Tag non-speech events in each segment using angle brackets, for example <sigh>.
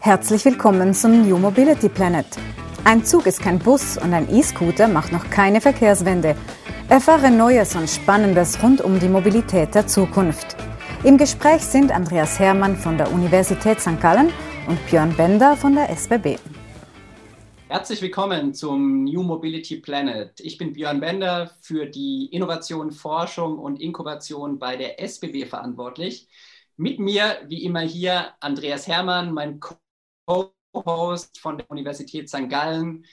Herzlich willkommen zum New Mobility Planet. Ein Zug ist kein Bus und ein E-Scooter macht noch keine Verkehrswende. Erfahre Neues und Spannendes rund um die Mobilität der Zukunft. Im Gespräch sind Andreas Hermann von der Universität St. Gallen und Björn Bender von der SBB. Herzlich willkommen zum New Mobility Planet. Ich bin Björn Bender für die Innovation, Forschung und Inkubation bei der SBB verantwortlich. Mit mir, wie immer hier, Andreas Hermann, mein Co-Host von der Universität St. Gallen,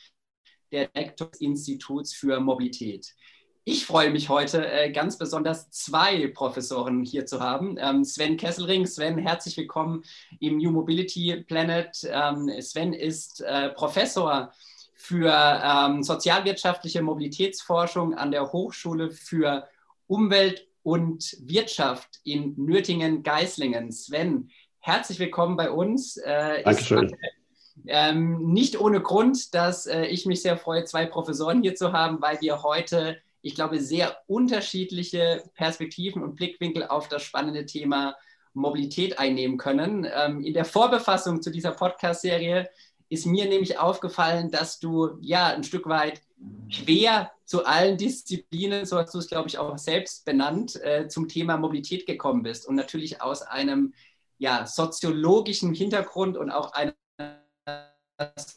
der Direktor des Instituts für Mobilität. Ich freue mich heute äh, ganz besonders, zwei Professoren hier zu haben. Ähm, Sven Kesselring. Sven, herzlich willkommen im New Mobility Planet. Ähm, Sven ist äh, Professor für ähm, sozialwirtschaftliche Mobilitätsforschung an der Hochschule für Umwelt und Wirtschaft in Nürtingen-Geislingen. Sven, herzlich willkommen bei uns. Äh, Dankeschön. Ist, ähm, nicht ohne Grund, dass äh, ich mich sehr freue, zwei Professoren hier zu haben, weil wir heute ich glaube, sehr unterschiedliche Perspektiven und Blickwinkel auf das spannende Thema Mobilität einnehmen können. Ähm, in der Vorbefassung zu dieser Podcast-Serie ist mir nämlich aufgefallen, dass du ja ein Stück weit quer zu allen Disziplinen, so hast du es, glaube ich, auch selbst benannt, äh, zum Thema Mobilität gekommen bist. Und natürlich aus einem ja, soziologischen Hintergrund und auch einer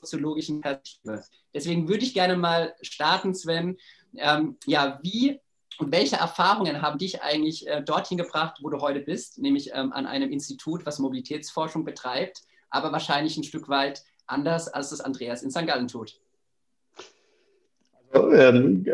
soziologischen Perspektive. Deswegen würde ich gerne mal starten, Sven, ähm, ja, wie und welche Erfahrungen haben dich eigentlich äh, dorthin gebracht, wo du heute bist, nämlich ähm, an einem Institut, was Mobilitätsforschung betreibt, aber wahrscheinlich ein Stück weit anders, als das Andreas in St. Gallen tut? Also, ähm,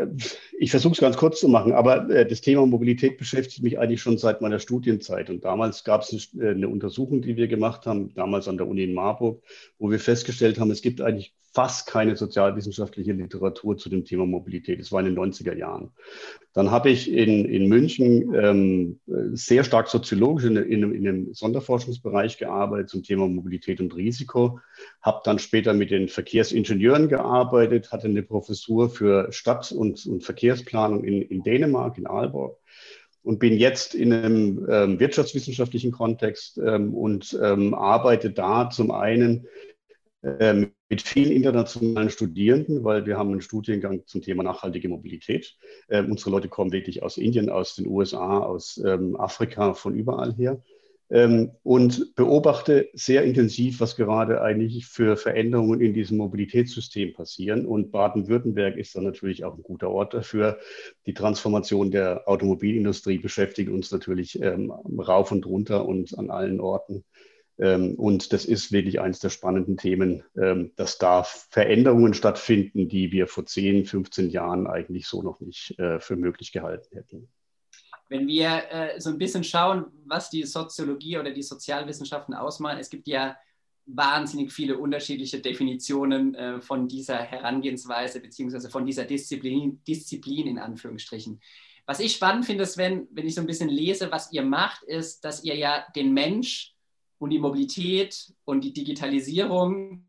ich versuche es ganz kurz zu machen, aber äh, das Thema Mobilität beschäftigt mich eigentlich schon seit meiner Studienzeit. Und damals gab es äh, eine Untersuchung, die wir gemacht haben, damals an der Uni in Marburg, wo wir festgestellt haben, es gibt eigentlich fast keine sozialwissenschaftliche Literatur zu dem Thema Mobilität. Das war in den 90er Jahren. Dann habe ich in, in München ähm, sehr stark soziologisch in, in, in, einem Sonderforschungsbereich gearbeitet zum Thema Mobilität und Risiko, habe dann später mit den Verkehrsingenieuren gearbeitet, hatte eine Professur für Stadt- und, und Verkehrsplanung in, in Dänemark, in Aalborg und bin jetzt in einem ähm, wirtschaftswissenschaftlichen Kontext ähm, und ähm, arbeite da zum einen mit vielen internationalen Studierenden, weil wir haben einen Studiengang zum Thema nachhaltige Mobilität. Ähm, unsere Leute kommen wirklich aus Indien, aus den USA, aus ähm, Afrika, von überall her. Ähm, und beobachte sehr intensiv, was gerade eigentlich für Veränderungen in diesem Mobilitätssystem passieren. Und Baden-Württemberg ist dann natürlich auch ein guter Ort dafür. Die Transformation der Automobilindustrie beschäftigt uns natürlich ähm, rauf und runter und an allen Orten. Ähm, und das ist wirklich eines der spannenden Themen, ähm, dass da Veränderungen stattfinden, die wir vor 10, 15 Jahren eigentlich so noch nicht äh, für möglich gehalten hätten. Wenn wir äh, so ein bisschen schauen, was die Soziologie oder die Sozialwissenschaften ausmachen, es gibt ja wahnsinnig viele unterschiedliche Definitionen äh, von dieser Herangehensweise beziehungsweise von dieser Disziplin, Disziplin in Anführungsstrichen. Was ich spannend finde, ist, wenn, wenn ich so ein bisschen lese, was ihr macht, ist, dass ihr ja den Mensch und die Mobilität und die Digitalisierung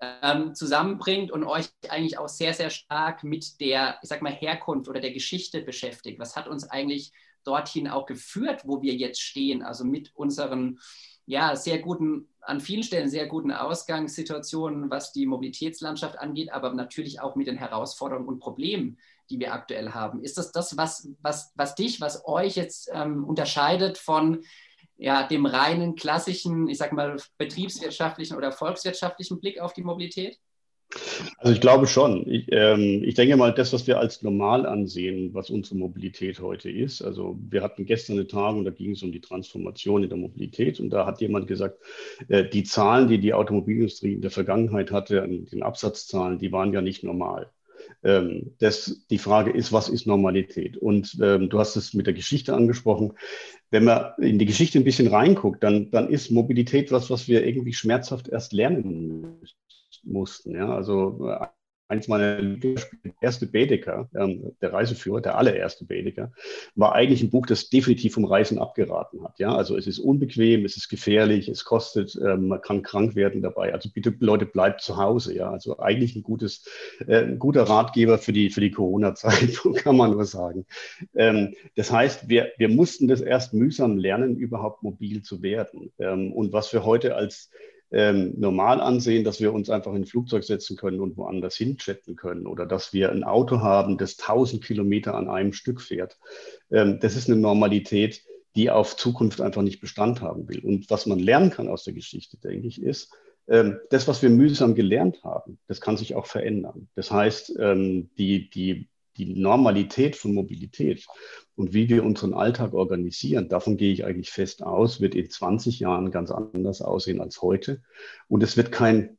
ähm, zusammenbringt und euch eigentlich auch sehr, sehr stark mit der, ich sag mal, Herkunft oder der Geschichte beschäftigt. Was hat uns eigentlich dorthin auch geführt, wo wir jetzt stehen? Also mit unseren, ja, sehr guten, an vielen Stellen sehr guten Ausgangssituationen, was die Mobilitätslandschaft angeht, aber natürlich auch mit den Herausforderungen und Problemen, die wir aktuell haben. Ist das das, was, was, was dich, was euch jetzt ähm, unterscheidet von ja, dem reinen klassischen, ich sag mal, betriebswirtschaftlichen oder volkswirtschaftlichen Blick auf die Mobilität? Also ich glaube schon. Ich, ähm, ich denke mal, das, was wir als normal ansehen, was unsere Mobilität heute ist. Also wir hatten gestern eine Tagung, da ging es um die Transformation in der Mobilität und da hat jemand gesagt, äh, die Zahlen, die die Automobilindustrie in der Vergangenheit hatte, den Absatzzahlen, die waren ja nicht normal. Ähm, das, die Frage ist, was ist Normalität? Und ähm, du hast es mit der Geschichte angesprochen. Wenn man in die Geschichte ein bisschen reinguckt, dann, dann ist Mobilität was, was wir irgendwie schmerzhaft erst lernen mussten. Ja? Also eins meiner Lieblingsspiele, der erste Baedeker, ähm, der Reiseführer, der allererste Baedeker, war eigentlich ein Buch, das definitiv vom Reisen abgeraten hat. Ja, also es ist unbequem, es ist gefährlich, es kostet, ähm, man kann krank werden dabei. Also bitte Leute, bleibt zu Hause. Ja, also eigentlich ein gutes, äh, ein guter Ratgeber für die, für die Corona-Zeit, <laughs> kann man nur sagen. Ähm, das heißt, wir, wir mussten das erst mühsam lernen, überhaupt mobil zu werden. Ähm, und was wir heute als ähm, normal ansehen, dass wir uns einfach in ein Flugzeug setzen können und woanders hinchatten können oder dass wir ein Auto haben, das 1000 Kilometer an einem Stück fährt. Ähm, das ist eine Normalität, die auf Zukunft einfach nicht Bestand haben will. Und was man lernen kann aus der Geschichte, denke ich, ist, ähm, das, was wir mühsam gelernt haben, das kann sich auch verändern. Das heißt, ähm, die, die die Normalität von Mobilität und wie wir unseren Alltag organisieren, davon gehe ich eigentlich fest aus, wird in 20 Jahren ganz anders aussehen als heute. Und es wird kein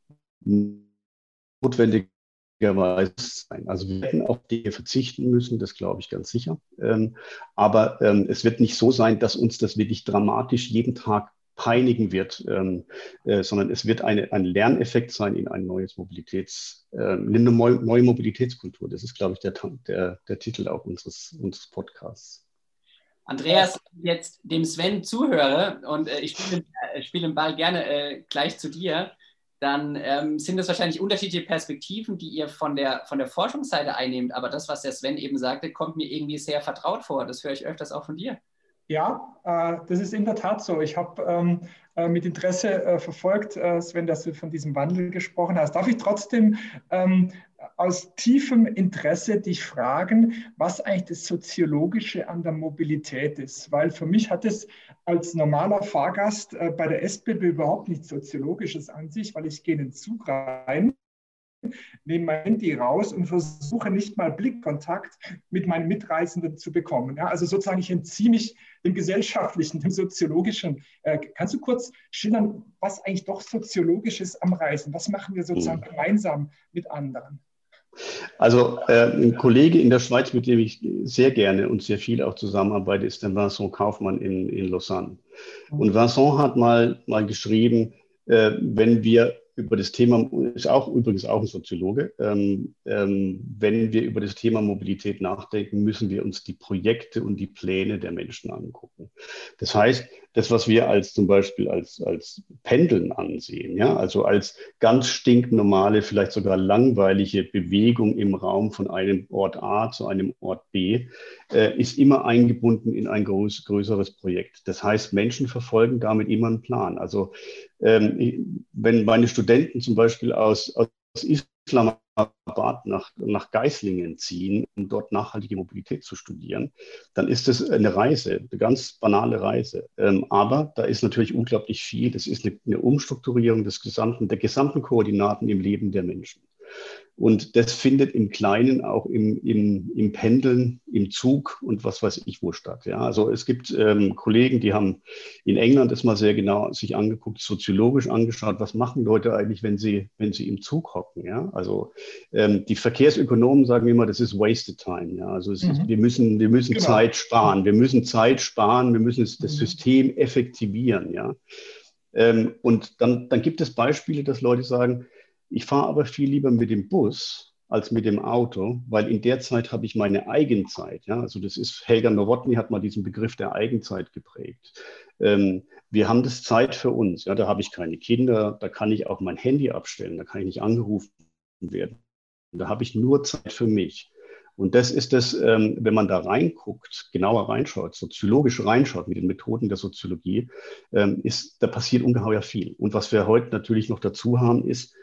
notwendigerweise sein. Also wir werden auf Dinge verzichten müssen, das glaube ich ganz sicher. Ähm, aber ähm, es wird nicht so sein, dass uns das wirklich dramatisch jeden Tag peinigen wird, ähm, äh, sondern es wird eine, ein Lerneffekt sein in ein neues Mobilitäts, äh, eine neue Mobilitätskultur. Das ist, glaube ich, der, der, der Titel auch unseres, unseres Podcasts. Andreas, jetzt dem Sven zuhöre und äh, ich spiele, äh, spiele den Ball gerne äh, gleich zu dir, dann ähm, sind es wahrscheinlich unterschiedliche Perspektiven, die ihr von der, von der Forschungsseite einnehmt. Aber das, was der Sven eben sagte, kommt mir irgendwie sehr vertraut vor. Das höre ich öfters auch von dir. Ja, äh, das ist in der Tat so. Ich habe ähm, äh, mit Interesse äh, verfolgt, Sven, dass du von diesem Wandel gesprochen hast. Darf ich trotzdem ähm, aus tiefem Interesse dich fragen, was eigentlich das Soziologische an der Mobilität ist? Weil für mich hat es als normaler Fahrgast bei der SBB überhaupt nichts Soziologisches an sich, weil ich gehe in den Zug rein nehme mein Handy raus und versuche nicht mal Blickkontakt mit meinen Mitreisenden zu bekommen. Ja, also sozusagen, ich entziehe mich dem gesellschaftlichen, dem soziologischen. Äh, kannst du kurz schildern, was eigentlich doch soziologisch ist am Reisen? Was machen wir sozusagen mhm. gemeinsam mit anderen? Also äh, ein Kollege in der Schweiz, mit dem ich sehr gerne und sehr viel auch zusammenarbeite, ist der Vincent Kaufmann in, in Lausanne. Mhm. Und Vincent hat mal, mal geschrieben, äh, wenn wir über das Thema, ist auch übrigens auch ein Soziologe, ähm, ähm, wenn wir über das Thema Mobilität nachdenken, müssen wir uns die Projekte und die Pläne der Menschen angucken. Das heißt, das, was wir als zum Beispiel als, als Pendeln ansehen, ja, also als ganz stinknormale, vielleicht sogar langweilige Bewegung im Raum von einem Ort A zu einem Ort B, äh, ist immer eingebunden in ein groß, größeres Projekt. Das heißt, Menschen verfolgen damit immer einen Plan. Also ähm, wenn meine Studenten zum Beispiel aus, aus Islamabad nach, nach Geislingen ziehen, um dort nachhaltige Mobilität zu studieren, dann ist das eine Reise, eine ganz banale Reise. Ähm, aber da ist natürlich unglaublich viel. Das ist eine, eine Umstrukturierung des gesamten, der gesamten Koordinaten im Leben der Menschen. Und das findet im Kleinen auch im, im, im Pendeln, im Zug und was weiß ich wo statt. Ja, also es gibt ähm, Kollegen, die haben in England das mal sehr genau sich angeguckt, soziologisch angeschaut, was machen Leute eigentlich, wenn sie, wenn sie im Zug hocken. Ja, also ähm, die Verkehrsökonomen sagen immer, das ist wasted time. Ja, also mhm. ist, wir müssen, wir müssen genau. Zeit sparen. Wir müssen Zeit sparen. Wir müssen das mhm. System effektivieren. Ja, ähm, und dann, dann gibt es Beispiele, dass Leute sagen, ich fahre aber viel lieber mit dem Bus als mit dem Auto, weil in der Zeit habe ich meine Eigenzeit. Ja? Also das ist, Helga Nowotny hat mal diesen Begriff der Eigenzeit geprägt. Ähm, wir haben das Zeit für uns. Ja? Da habe ich keine Kinder, da kann ich auch mein Handy abstellen, da kann ich nicht angerufen werden. Da habe ich nur Zeit für mich. Und das ist das, ähm, wenn man da reinguckt, genauer reinschaut, soziologisch reinschaut mit den Methoden der Soziologie, ähm, ist, da passiert ungeheuer viel. Und was wir heute natürlich noch dazu haben, ist,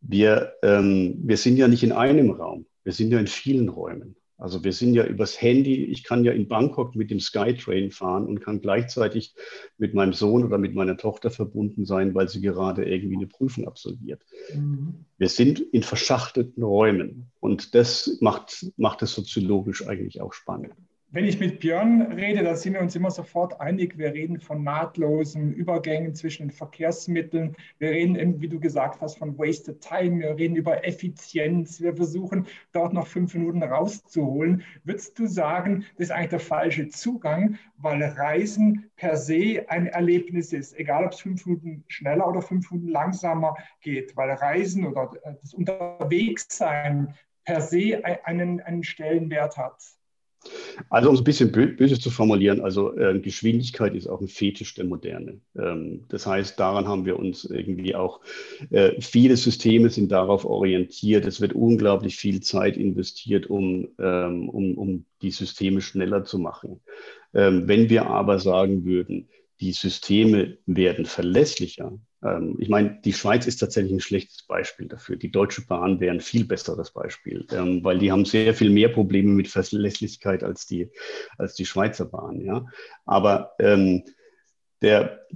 wir, ähm, wir sind ja nicht in einem Raum, wir sind ja in vielen Räumen. Also wir sind ja übers Handy, ich kann ja in Bangkok mit dem Skytrain fahren und kann gleichzeitig mit meinem Sohn oder mit meiner Tochter verbunden sein, weil sie gerade irgendwie eine Prüfung absolviert. Mhm. Wir sind in verschachtelten Räumen und das macht, macht es soziologisch eigentlich auch spannend. Wenn ich mit Björn rede, da sind wir uns immer sofort einig. Wir reden von nahtlosen Übergängen zwischen Verkehrsmitteln. Wir reden, wie du gesagt hast, von wasted time. Wir reden über Effizienz. Wir versuchen, dort noch fünf Minuten rauszuholen. Würdest du sagen, das ist eigentlich der falsche Zugang, weil Reisen per se ein Erlebnis ist, egal ob es fünf Minuten schneller oder fünf Minuten langsamer geht, weil Reisen oder das Unterwegssein per se einen, einen Stellenwert hat? Also um es ein bisschen böse zu formulieren, also äh, Geschwindigkeit ist auch ein Fetisch der Moderne. Ähm, das heißt, daran haben wir uns irgendwie auch, äh, viele Systeme sind darauf orientiert. Es wird unglaublich viel Zeit investiert, um, ähm, um, um die Systeme schneller zu machen. Ähm, wenn wir aber sagen würden, die Systeme werden verlässlicher, ich meine, die Schweiz ist tatsächlich ein schlechtes Beispiel dafür. Die Deutsche Bahn wäre ein viel besseres Beispiel, ähm, weil die haben sehr viel mehr Probleme mit Verlässlichkeit als die, als die Schweizer Bahn. Ja? Aber ähm, der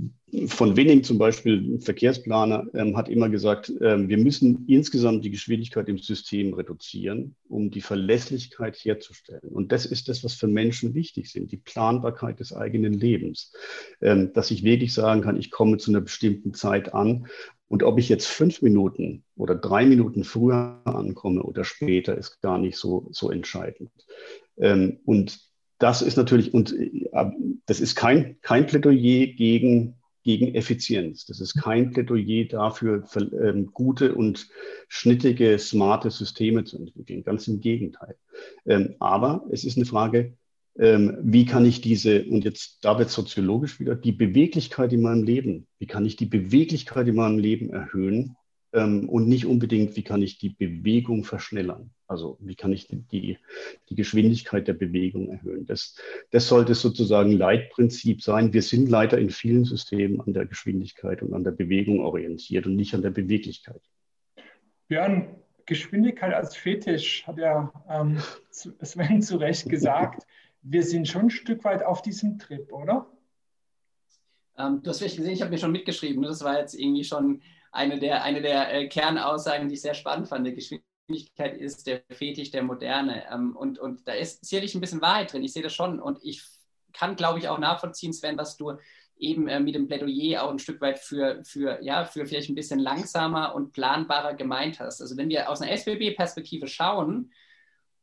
von Winning zum Beispiel, Verkehrsplaner, ähm, hat immer gesagt, ähm, wir müssen insgesamt die Geschwindigkeit im System reduzieren, um die Verlässlichkeit herzustellen. Und das ist das, was für Menschen wichtig sind, die Planbarkeit des eigenen Lebens. Ähm, dass ich wirklich sagen kann, ich komme zu einer bestimmten Zeit an. Und ob ich jetzt fünf Minuten oder drei Minuten früher ankomme oder später, ist gar nicht so, so entscheidend. Ähm, und das ist natürlich, und äh, das ist kein, kein Plädoyer gegen, gegen Effizienz. Das ist kein Plädoyer dafür, für, ähm, gute und schnittige, smarte Systeme zu entwickeln. Ganz im Gegenteil. Ähm, aber es ist eine Frage, ähm, wie kann ich diese, und jetzt da wird soziologisch wieder, die Beweglichkeit in meinem Leben, wie kann ich die Beweglichkeit in meinem Leben erhöhen, ähm, und nicht unbedingt, wie kann ich die Bewegung verschnellern. Also wie kann ich die, die Geschwindigkeit der Bewegung erhöhen. Das, das sollte sozusagen Leitprinzip sein. Wir sind leider in vielen Systemen an der Geschwindigkeit und an der Bewegung orientiert und nicht an der Beweglichkeit. Björn, Geschwindigkeit als Fetisch hat ja ähm, Sven zu Recht gesagt. Wir sind schon ein Stück weit auf diesem Trip, oder? Ähm, du hast vielleicht gesehen, ich habe mir schon mitgeschrieben. Ne? Das war jetzt irgendwie schon eine der, eine der äh, Kernaussagen, die ich sehr spannend fand. Geschwindigkeit ist der Fetisch der Moderne. Ähm, und, und da ist sicherlich ein bisschen Wahrheit drin. Ich sehe das schon. Und ich kann, glaube ich, auch nachvollziehen, Sven, was du eben äh, mit dem Plädoyer auch ein Stück weit für, für, ja, für vielleicht ein bisschen langsamer und planbarer gemeint hast. Also wenn wir aus einer SBB-Perspektive schauen,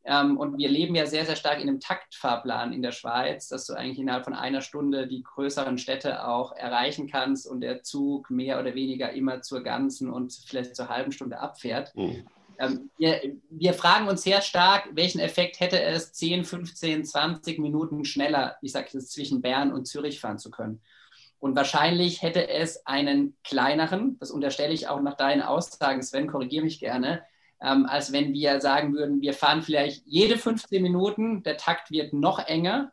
ähm, und wir leben ja sehr, sehr stark in einem Taktfahrplan in der Schweiz, dass du eigentlich innerhalb von einer Stunde die größeren Städte auch erreichen kannst und der Zug mehr oder weniger immer zur ganzen und vielleicht zur halben Stunde abfährt. Mhm. Ähm, wir, wir, fragen uns sehr stark, welchen Effekt hätte es, 10, 15, 20 Minuten schneller, ich sage jetzt zwischen Bern und Zürich fahren zu können. Und wahrscheinlich hätte es einen kleineren, das unterstelle ich auch nach deinen Aussagen, Sven, korrigiere mich gerne, ähm, als wenn wir sagen würden, wir fahren vielleicht jede 15 Minuten, der Takt wird noch enger,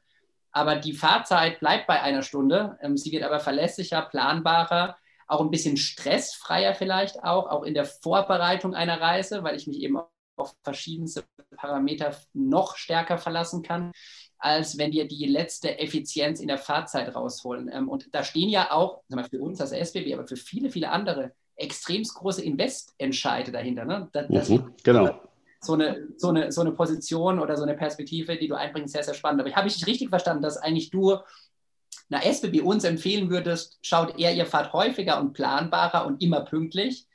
aber die Fahrzeit bleibt bei einer Stunde. Ähm, sie wird aber verlässlicher, planbarer, auch ein bisschen stressfreier vielleicht auch, auch in der Vorbereitung einer Reise, weil ich mich eben auf verschiedenste Parameter noch stärker verlassen kann, als wenn wir die letzte Effizienz in der Fahrzeit rausholen. Ähm, und da stehen ja auch, für uns als SBB, aber für viele, viele andere extremst große Investentscheide dahinter. Ne? Das, das mhm, genau. So eine, so, eine, so eine Position oder so eine Perspektive, die du einbringst, sehr, sehr spannend. Aber habe ich dich richtig verstanden, dass eigentlich du einer SBB uns empfehlen würdest, schaut eher, ihr fahrt häufiger und planbarer und immer pünktlich,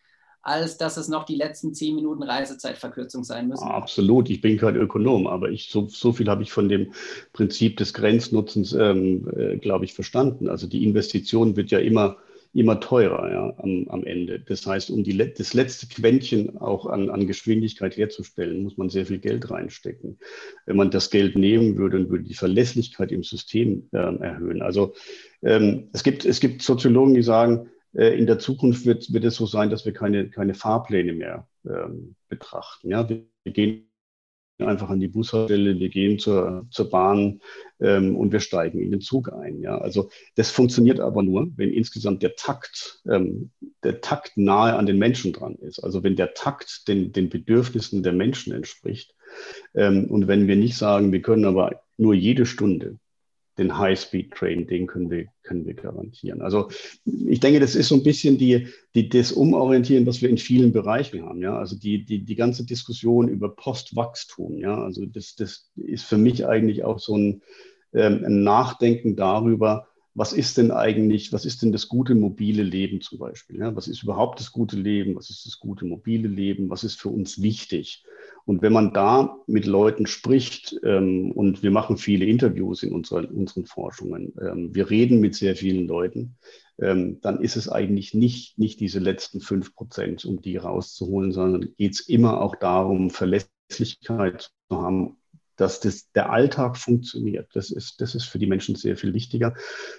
als dass es noch die letzten zehn Minuten Reisezeitverkürzung sein müssen. Absolut, ich bin kein Ökonom, aber ich, so, so viel habe ich von dem Prinzip des Grenznutzens, ähm, äh, glaube ich, verstanden. Also die Investition wird ja immer immer teurer ja, am, am Ende. Das heißt, um die, das letzte Quäntchen auch an, an Geschwindigkeit herzustellen, muss man sehr viel Geld reinstecken. Wenn man das Geld nehmen würde und würde die Verlässlichkeit im System äh, erhöhen. Also ähm, es, gibt, es gibt Soziologen, die sagen, äh, in der Zukunft wird, wird es so sein, dass wir keine, keine Fahrpläne mehr ähm, betrachten. Ja? Wir, wir gehen einfach an die Bushaltestelle, wir gehen zur, zur Bahn ähm, und wir steigen in den Zug ein. Ja? Also das funktioniert aber nur, wenn insgesamt der Takt, ähm, der Takt nahe an den Menschen dran ist. Also wenn der Takt den, den Bedürfnissen der Menschen entspricht. Ähm, und wenn wir nicht sagen, wir können aber nur jede Stunde den High-Speed-Train, den können wir, können wir garantieren. Also ich denke, das ist so ein bisschen die, die, das Umorientieren, was wir in vielen Bereichen haben. Ja? Also die, die, die ganze Diskussion über Postwachstum. Ja? Also das, das ist für mich eigentlich auch so ein, ähm, ein Nachdenken darüber, was ist denn eigentlich, was ist denn das gute mobile Leben zum Beispiel? Ja? Was ist überhaupt das gute Leben? Was ist das gute mobile Leben? Was ist für uns wichtig? Und wenn man da mit Leuten spricht, ähm, und wir machen viele Interviews in unserer, unseren Forschungen, ähm, wir reden mit sehr vielen Leuten, ähm, dann ist es eigentlich nicht, nicht diese letzten fünf Prozent, um die rauszuholen, sondern geht es immer auch darum, Verlässlichkeit zu haben dass das, der Alltag funktioniert. Das ist, das ist für die Menschen sehr viel wichtiger.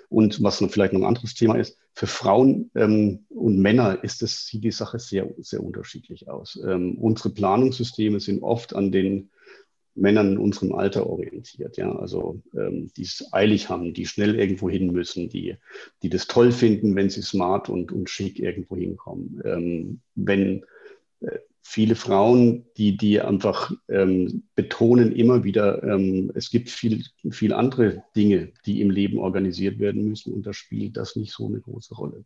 Und was noch vielleicht noch ein anderes Thema ist, für Frauen ähm, und Männer ist das, sieht die Sache sehr, sehr unterschiedlich aus. Ähm, unsere Planungssysteme sind oft an den Männern in unserem Alter orientiert, ja, also ähm, die es eilig haben, die schnell irgendwo hin müssen, die, die das toll finden, wenn sie smart und, und schick irgendwo hinkommen. Ähm, wenn äh, viele Frauen, die, die einfach ähm, betonen immer wieder, ähm, es gibt viel, viel andere Dinge, die im Leben organisiert werden müssen und da spielt das nicht so eine große Rolle.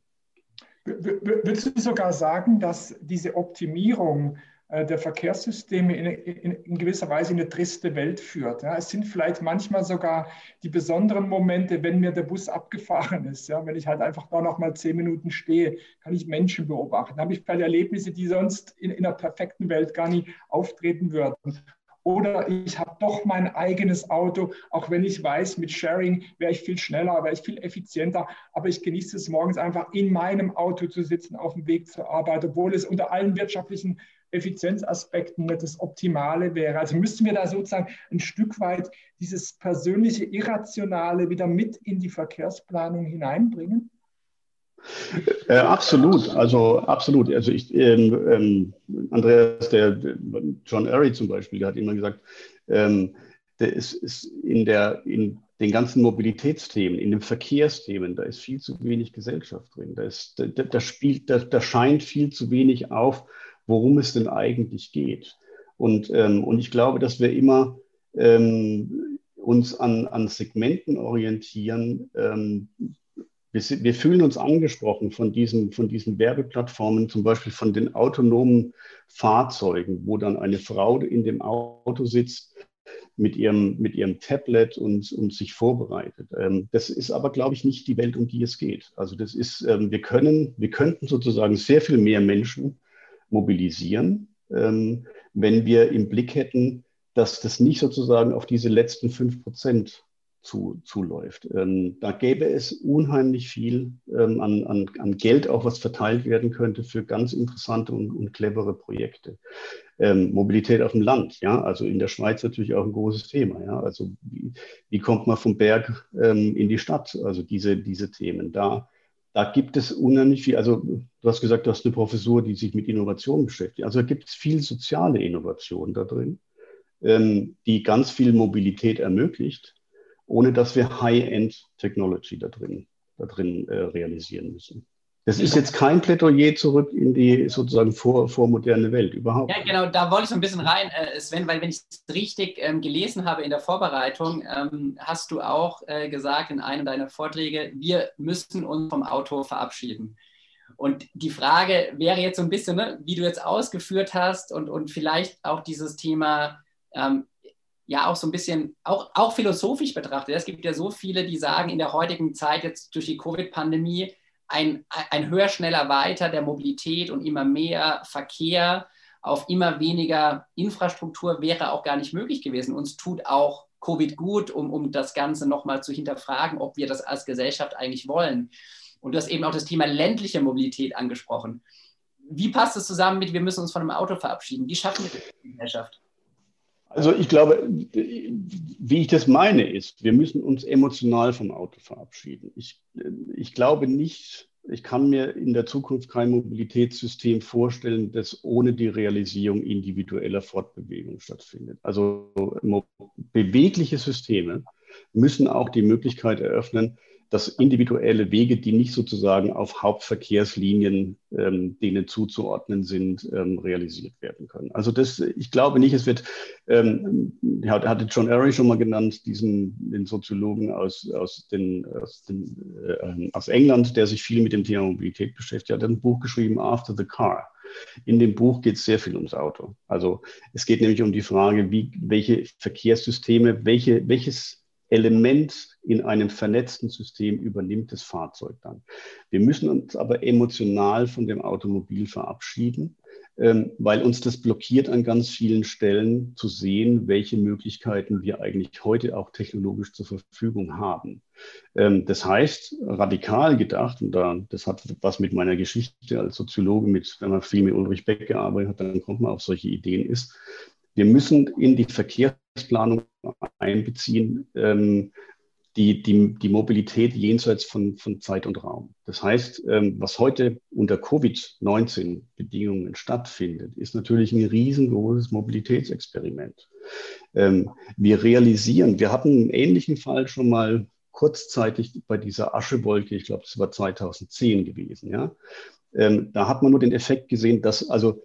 Würdest du sogar sagen, dass diese Optimierung der Verkehrssysteme in, in, in, gewisser Weise in eine triste Welt führt. Ja. Es sind vielleicht manchmal sogar die besonderen Momente, wenn mir der Bus abgefahren ist. Ja. Wenn ich halt einfach da noch mal zehn Minuten stehe, kann ich Menschen beobachten. Da habe ich vielleicht Erlebnisse, die sonst in, in einer perfekten Welt gar nicht auftreten würden. Oder ich habe doch mein eigenes Auto, auch wenn ich weiß, mit Sharing wäre ich viel schneller, wäre ich viel effizienter. Aber ich genieße es morgens einfach in meinem Auto zu sitzen, auf dem Weg zur Arbeit, obwohl es unter allen wirtschaftlichen Effizienzaspekten das Optimale wäre. Also müssten wir da sozusagen ein Stück weit dieses persönliche Irrationale wieder mit in die Verkehrsplanung hineinbringen? Äh, absolut, also absolut. Also ich, ähm, ähm, Andreas, der John Arry zum Beispiel, der hat immer gesagt, ähm, der ist, ist in, der, in den ganzen Mobilitätsthemen, in den Verkehrsthemen, da ist viel zu wenig Gesellschaft drin. Da, ist, da, da spielt, da, da scheint viel zu wenig auf, worum es denn eigentlich geht. Und, ähm, und ich glaube, dass wir immer ähm, uns an, an Segmenten orientieren. Ähm, wir, wir, fühlen uns angesprochen von diesen, von diesen Werbeplattformen, zum Beispiel von den autonomen Fahrzeugen, wo dann eine Frau in dem Auto sitzt mit ihrem, mit ihrem Tablet und, und sich vorbereitet. Ähm, das ist aber, glaube ich, nicht die Welt, um die es geht. Also das ist, ähm, wir können, wir könnten sozusagen sehr viel mehr Menschen mobilisieren, ähm, wenn wir im Blick hätten, dass das nicht sozusagen auf diese letzten fünf Prozent zu, zuläuft. Ähm, da gäbe es unheimlich viel ähm, an, an, an, Geld, auch was verteilt werden könnte für ganz interessante und, und clevere Projekte. Ähm, Mobilität auf dem Land, ja, also in der Schweiz natürlich auch ein großes Thema, ja. Also wie, wie kommt man vom Berg ähm, in die Stadt? Also diese, diese Themen da da gibt es unheimlich viel. Also, du hast gesagt, du hast eine Professur, die sich mit Innovation beschäftigt. Also, da gibt es viel soziale Innovation da drin, ähm, die ganz viel Mobilität ermöglicht, ohne dass wir High-End-Technology da drin, da drin äh, realisieren müssen. Das ist jetzt kein Plädoyer zurück in die sozusagen vor, vormoderne Welt, überhaupt. Ja, genau, da wollte ich so ein bisschen rein, äh, Sven, weil wenn ich es richtig ähm, gelesen habe in der Vorbereitung, ähm, hast du auch äh, gesagt in einem deiner Vorträge, wir müssen uns vom Auto verabschieden. Und die Frage wäre jetzt so ein bisschen, ne, wie du jetzt ausgeführt hast und, und vielleicht auch dieses Thema, ähm, ja auch so ein bisschen, auch, auch philosophisch betrachtet. Es gibt ja so viele, die sagen, in der heutigen Zeit jetzt durch die Covid-Pandemie, ein, ein höher, schneller, weiter der Mobilität und immer mehr Verkehr auf immer weniger Infrastruktur wäre auch gar nicht möglich gewesen. Uns tut auch Covid gut, um, um das Ganze nochmal zu hinterfragen, ob wir das als Gesellschaft eigentlich wollen. Und du hast eben auch das Thema ländliche Mobilität angesprochen. Wie passt es zusammen mit, wir müssen uns von einem Auto verabschieden? Wie schaffen wir das in der Gesellschaft? Also ich glaube, wie ich das meine, ist, wir müssen uns emotional vom Auto verabschieden. Ich, ich glaube nicht, ich kann mir in der Zukunft kein Mobilitätssystem vorstellen, das ohne die Realisierung individueller Fortbewegung stattfindet. Also bewegliche Systeme müssen auch die Möglichkeit eröffnen, dass individuelle Wege, die nicht sozusagen auf Hauptverkehrslinien ähm, denen zuzuordnen sind, ähm, realisiert werden können. Also das, ich glaube nicht, es wird, ähm, hatte John Arry schon mal genannt, diesen den Soziologen aus, aus, den, aus, den, äh, aus England, der sich viel mit dem Thema Mobilität beschäftigt, hat ein Buch geschrieben, After the Car. In dem Buch geht es sehr viel ums Auto. Also es geht nämlich um die Frage, wie, welche Verkehrssysteme, welche, welches Element in einem vernetzten System übernimmt das Fahrzeug dann. Wir müssen uns aber emotional von dem Automobil verabschieden, ähm, weil uns das blockiert an ganz vielen Stellen zu sehen, welche Möglichkeiten wir eigentlich heute auch technologisch zur Verfügung haben. Ähm, das heißt, radikal gedacht, und da, das hat was mit meiner Geschichte als Soziologe, mit, wenn man viel mit Ulrich Beck gearbeitet hat, dann kommt man auf solche Ideen, ist, wir müssen in die Verkehrsplanung einbeziehen, ähm, die, die, die Mobilität jenseits von, von Zeit und Raum. Das heißt, ähm, was heute unter Covid-19-Bedingungen stattfindet, ist natürlich ein riesengroßes Mobilitätsexperiment. Ähm, wir realisieren, wir hatten einen ähnlichen Fall schon mal kurzzeitig bei dieser Aschewolke, ich glaube, das war 2010 gewesen, ja. Ähm, da hat man nur den Effekt gesehen, dass also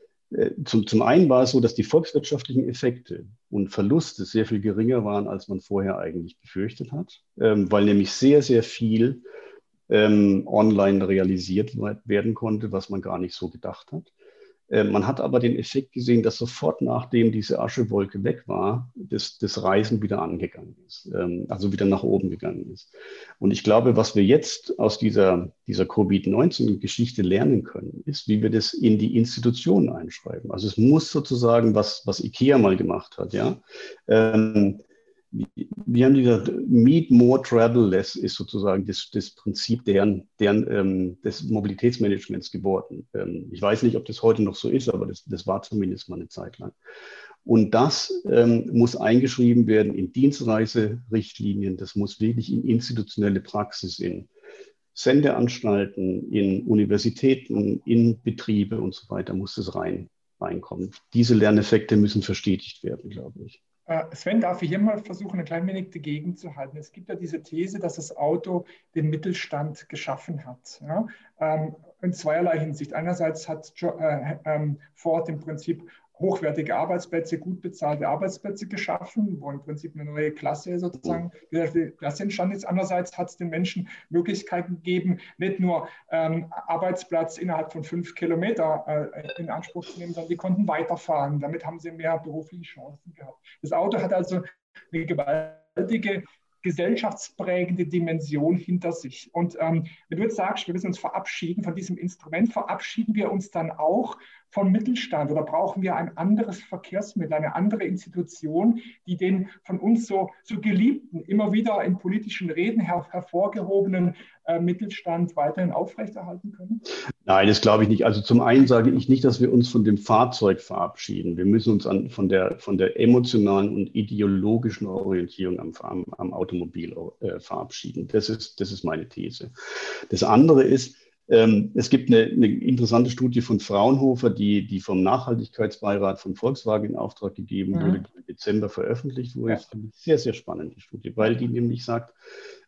zum, zum einen war es so, dass die volkswirtschaftlichen Effekte und Verluste sehr viel geringer waren, als man vorher eigentlich befürchtet hat, ähm, weil nämlich sehr, sehr viel ähm, online realisiert werden konnte, was man gar nicht so gedacht hat. Äh, man hat aber den Effekt gesehen, dass sofort nachdem diese Aschewolke weg war, das, das Reisen wieder angegangen ist, ähm, also wieder nach oben gegangen ist. Und ich glaube, was wir jetzt aus dieser, dieser Covid-19-Geschichte lernen können, ist, wie wir das in die Institutionen einschreiben. Also es muss sozusagen, was, was IKEA mal gemacht hat, ja. Ähm, wir haben gesagt, Meet More Travel Less ist sozusagen das, das Prinzip deren, deren ähm, des Mobilitätsmanagements geworden. Ähm, ich weiß nicht, ob das heute noch so ist, aber das, das war zumindest mal eine Zeit lang. Und das ähm, muss eingeschrieben werden in Dienstreiserichtlinien. Das muss wirklich in institutionelle Praxis, in Sendeanstalten, in Universitäten, in Betriebe und so weiter muss das rein, reinkommen. Diese Lerneffekte müssen verstetigt werden, glaube ich. Äh, Sven, darf ich hier mal versuchen, ein klein wenig dagegen zu halten? Es gibt ja diese These, dass das Auto den Mittelstand geschaffen hat. Ja? Ähm, in zweierlei Hinsicht. Einerseits hat äh, ähm, Ford im Prinzip hochwertige Arbeitsplätze, gut bezahlte Arbeitsplätze geschaffen, wo im Prinzip eine neue Klasse sozusagen Klasse entstanden ist. Andererseits hat es den Menschen Möglichkeiten gegeben, nicht nur ähm, Arbeitsplatz innerhalb von fünf Kilometer äh, in Anspruch zu nehmen, sondern die konnten weiterfahren. Damit haben sie mehr berufliche Chancen gehabt. Das Auto hat also eine gewaltige gesellschaftsprägende Dimension hinter sich. Und ähm, wenn du jetzt sagst, wir müssen uns verabschieden von diesem Instrument, verabschieden wir uns dann auch vom Mittelstand oder brauchen wir ein anderes Verkehrsmittel, eine andere Institution, die den von uns so, so geliebten, immer wieder in politischen Reden her hervorgehobenen äh, Mittelstand weiterhin aufrechterhalten können? Nein, das glaube ich nicht. Also zum einen sage ich nicht, dass wir uns von dem Fahrzeug verabschieden. Wir müssen uns an, von, der, von der emotionalen und ideologischen Orientierung am, am, am Automobil äh, verabschieden. Das ist, das ist meine These. Das andere ist, ähm, es gibt eine, eine, interessante Studie von Fraunhofer, die, die vom Nachhaltigkeitsbeirat von Volkswagen in Auftrag gegeben mhm. wurde, die im Dezember veröffentlicht wurde. Das ist eine sehr, sehr spannende Studie, weil die nämlich sagt,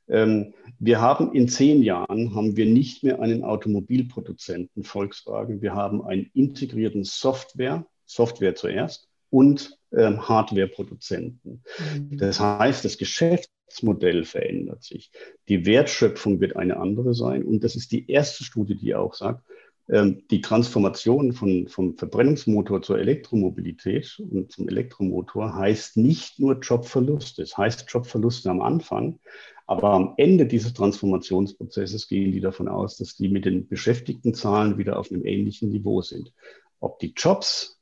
ähm, wir haben in zehn Jahren haben wir nicht mehr einen Automobilproduzenten Volkswagen, wir haben einen integrierten Software, Software zuerst und ähm, Hardwareproduzenten. Mhm. Das heißt, das Geschäft Geschäftsmodell verändert sich. Die Wertschöpfung wird eine andere sein. Und das ist die erste Studie, die auch sagt, ähm, die Transformation von, vom Verbrennungsmotor zur Elektromobilität und zum Elektromotor heißt nicht nur Jobverluste. Es heißt Jobverluste am Anfang, aber am Ende dieses Transformationsprozesses gehen die davon aus, dass die mit den Beschäftigtenzahlen wieder auf einem ähnlichen Niveau sind. Ob die Jobs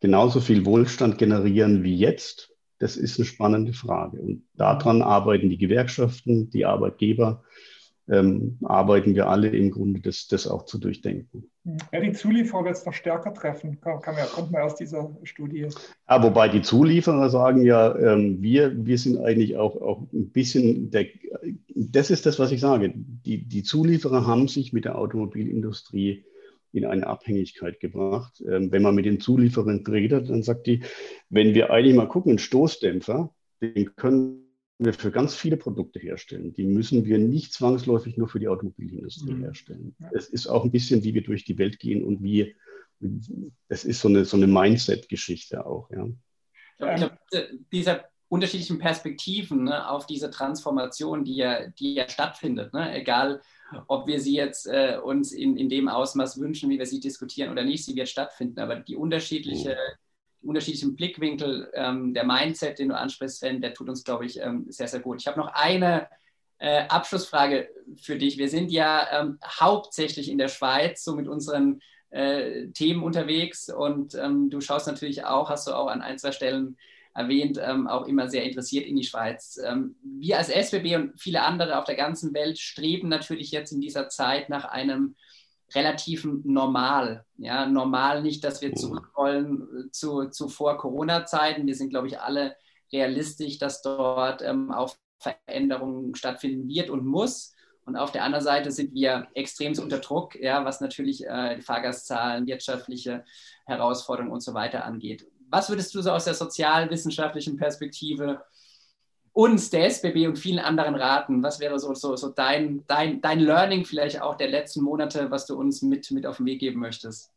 genauso viel Wohlstand generieren wie jetzt, das ist eine spannende Frage. Und daran arbeiten die Gewerkschaften, die Arbeitgeber, ähm, arbeiten wir alle im Grunde, das, das auch zu durchdenken. Ja, die Zulieferer wird es noch stärker treffen, kann, kann man, kommt man aus dieser Studie. Ja, wobei die Zulieferer sagen ja, ähm, wir, wir sind eigentlich auch, auch ein bisschen, der, das ist das, was ich sage, die, die Zulieferer haben sich mit der Automobilindustrie in eine Abhängigkeit gebracht. Ähm, wenn man mit den Zulieferern redet, dann sagt die, wenn wir eigentlich mal gucken, einen Stoßdämpfer, den können wir für ganz viele Produkte herstellen. Die müssen wir nicht zwangsläufig nur für die Automobilindustrie mhm. herstellen. Ja. Es ist auch ein bisschen, wie wir durch die Welt gehen und wie, es ist so eine, so eine Mindset-Geschichte auch. Ja. Ich glaube, dieser unterschiedlichen Perspektiven ne, auf diese Transformation, die ja, die ja stattfindet. Ne? Egal, ob wir sie jetzt äh, uns in, in dem Ausmaß wünschen, wie wir sie diskutieren oder nicht, sie wird stattfinden. Aber die unterschiedliche, die unterschiedlichen Blickwinkel, ähm, der Mindset, den du ansprichst, Sven, der tut uns, glaube ich, ähm, sehr, sehr gut. Ich habe noch eine äh, Abschlussfrage für dich. Wir sind ja ähm, hauptsächlich in der Schweiz, so mit unseren äh, Themen unterwegs und ähm, du schaust natürlich auch, hast du auch an ein, zwei Stellen erwähnt, ähm, auch immer sehr interessiert in die Schweiz. Ähm, wir als SBB und viele andere auf der ganzen Welt streben natürlich jetzt in dieser Zeit nach einem relativen Normal. Ja, normal nicht, dass wir zurückrollen zu, zu vor Corona-Zeiten. Wir sind, glaube ich, alle realistisch, dass dort ähm, auch Veränderungen stattfinden wird und muss. Und auf der anderen Seite sind wir extrem unter Druck, ja, was natürlich äh, die Fahrgastzahlen, wirtschaftliche Herausforderungen und so weiter angeht was würdest du so aus der sozialwissenschaftlichen Perspektive uns, der SBB und vielen anderen raten? Was wäre so, so, so dein, dein, dein Learning vielleicht auch der letzten Monate, was du uns mit, mit auf den Weg geben möchtest?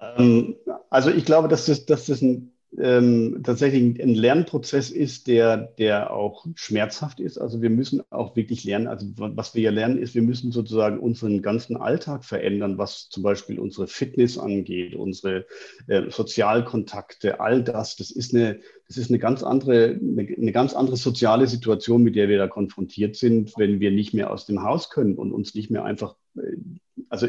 Ähm, also ich glaube, dass das, dass das ein ähm, tatsächlich ein Lernprozess ist, der, der auch schmerzhaft ist. Also wir müssen auch wirklich lernen. Also was wir ja lernen, ist, wir müssen sozusagen unseren ganzen Alltag verändern, was zum Beispiel unsere Fitness angeht, unsere äh, Sozialkontakte, all das. Das ist eine, das ist eine ganz andere, eine, eine ganz andere soziale Situation, mit der wir da konfrontiert sind, wenn wir nicht mehr aus dem Haus können und uns nicht mehr einfach äh, also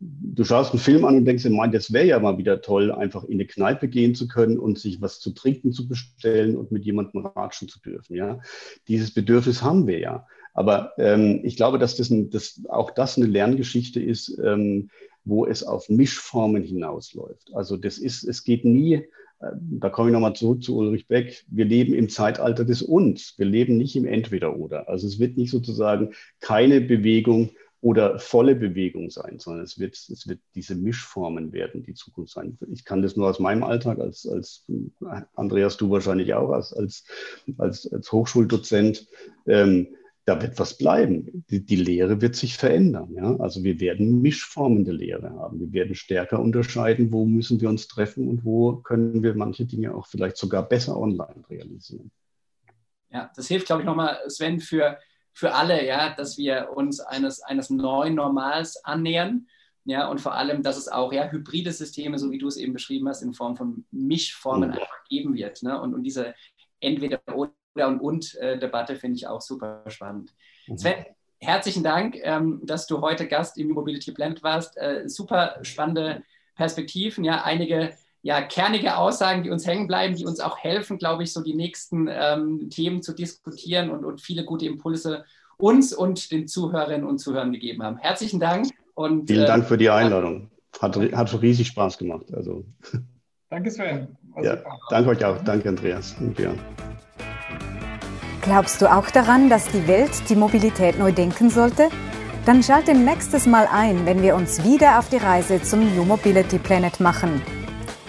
du schaust einen Film an und denkst dir, das wäre ja mal wieder toll, einfach in eine Kneipe gehen zu können und sich was zu trinken zu bestellen und mit jemandem ratschen zu dürfen. Ja, dieses Bedürfnis haben wir ja. Aber ähm, ich glaube, dass das, ein, dass auch das eine Lerngeschichte ist, ähm, wo es auf Mischformen hinausläuft. Also das ist, es geht nie, äh, da komme ich nochmal zurück zu Ulrich Beck, wir leben im Zeitalter des Uns. Wir leben nicht im Entweder-Oder. Also es wird nicht sozusagen keine Bewegung oder volle Bewegung sein, sondern es wird, es wird diese Mischformen werden, die Zukunft sein. Ich kann das nur aus meinem Alltag, als, als Andreas, du wahrscheinlich auch, als, als, als, als Hochschuldozent. Ähm, da wird was bleiben. Die, die, Lehre wird sich verändern. Ja? Also wir werden mischformende Lehre haben. Wir werden stärker unterscheiden, wo müssen wir uns treffen und wo können wir manche Dinge auch vielleicht sogar besser online realisieren. Ja, das hilft, glaube ich, nochmal, Sven, für für alle, ja, dass wir uns eines, eines neuen Normals annähern. Ja, und vor allem, dass es auch ja, hybride Systeme, so wie du es eben beschrieben hast, in Form von Mischformen mhm. einfach geben wird. Ne? Und, und diese entweder oder und und äh, Debatte finde ich auch super spannend. Mhm. Sven, herzlichen Dank, ähm, dass du heute Gast im Mobility Planet warst. Äh, super spannende Perspektiven, ja, einige ja, kernige Aussagen, die uns hängen bleiben, die uns auch helfen, glaube ich, so die nächsten ähm, Themen zu diskutieren und, und viele gute Impulse uns und den Zuhörerinnen und Zuhörern gegeben haben. Herzlichen Dank. Und, Vielen Dank für die Einladung. Hat, hat riesig Spaß gemacht. Also. <laughs> Danke, Sven. Ja, danke euch auch. Danke, Andreas und Björn. Glaubst du auch daran, dass die Welt die Mobilität neu denken sollte? Dann schalte nächstes Mal ein, wenn wir uns wieder auf die Reise zum New Mobility Planet machen.